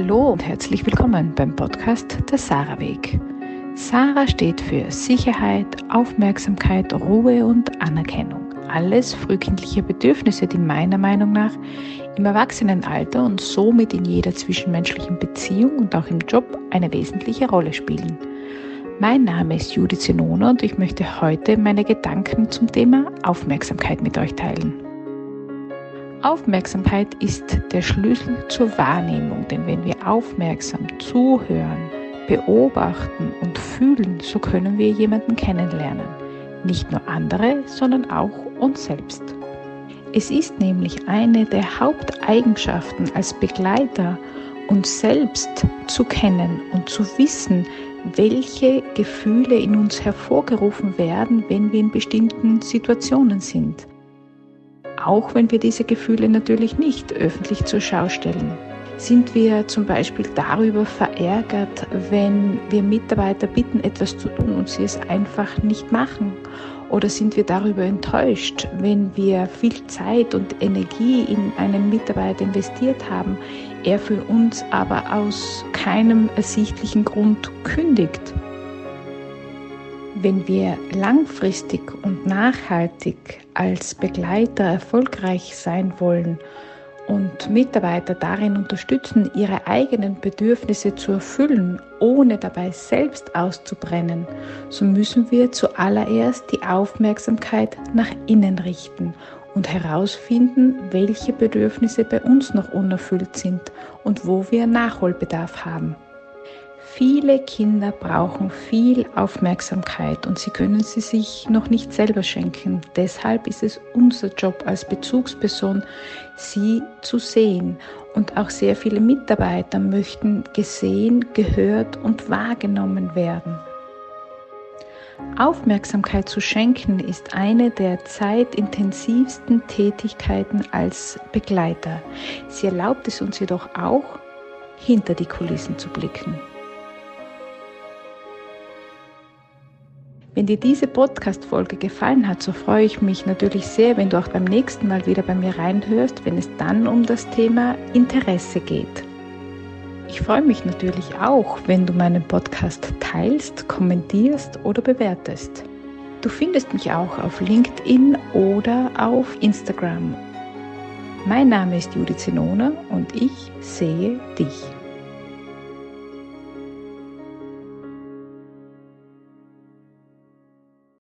Hallo und herzlich willkommen beim Podcast Der Sarah Weg. Sarah steht für Sicherheit, Aufmerksamkeit, Ruhe und Anerkennung. Alles frühkindliche Bedürfnisse, die meiner Meinung nach im Erwachsenenalter und somit in jeder zwischenmenschlichen Beziehung und auch im Job eine wesentliche Rolle spielen. Mein Name ist Judith Zenona und ich möchte heute meine Gedanken zum Thema Aufmerksamkeit mit euch teilen. Aufmerksamkeit ist der Schlüssel zur Wahrnehmung, denn wenn wir aufmerksam zuhören, beobachten und fühlen, so können wir jemanden kennenlernen. Nicht nur andere, sondern auch uns selbst. Es ist nämlich eine der Haupteigenschaften als Begleiter, uns selbst zu kennen und zu wissen, welche Gefühle in uns hervorgerufen werden, wenn wir in bestimmten Situationen sind auch wenn wir diese Gefühle natürlich nicht öffentlich zur Schau stellen. Sind wir zum Beispiel darüber verärgert, wenn wir Mitarbeiter bitten, etwas zu tun und sie es einfach nicht machen? Oder sind wir darüber enttäuscht, wenn wir viel Zeit und Energie in einen Mitarbeiter investiert haben, er für uns aber aus keinem ersichtlichen Grund kündigt? Wenn wir langfristig und nachhaltig als Begleiter erfolgreich sein wollen und Mitarbeiter darin unterstützen, ihre eigenen Bedürfnisse zu erfüllen, ohne dabei selbst auszubrennen, so müssen wir zuallererst die Aufmerksamkeit nach innen richten und herausfinden, welche Bedürfnisse bei uns noch unerfüllt sind und wo wir Nachholbedarf haben. Viele Kinder brauchen viel Aufmerksamkeit und sie können sie sich noch nicht selber schenken. Deshalb ist es unser Job als Bezugsperson, sie zu sehen. Und auch sehr viele Mitarbeiter möchten gesehen, gehört und wahrgenommen werden. Aufmerksamkeit zu schenken ist eine der zeitintensivsten Tätigkeiten als Begleiter. Sie erlaubt es uns jedoch auch, hinter die Kulissen zu blicken. Wenn dir diese Podcast-Folge gefallen hat, so freue ich mich natürlich sehr, wenn du auch beim nächsten Mal wieder bei mir reinhörst, wenn es dann um das Thema Interesse geht. Ich freue mich natürlich auch, wenn du meinen Podcast teilst, kommentierst oder bewertest. Du findest mich auch auf LinkedIn oder auf Instagram. Mein Name ist Judith Zenona und ich sehe dich.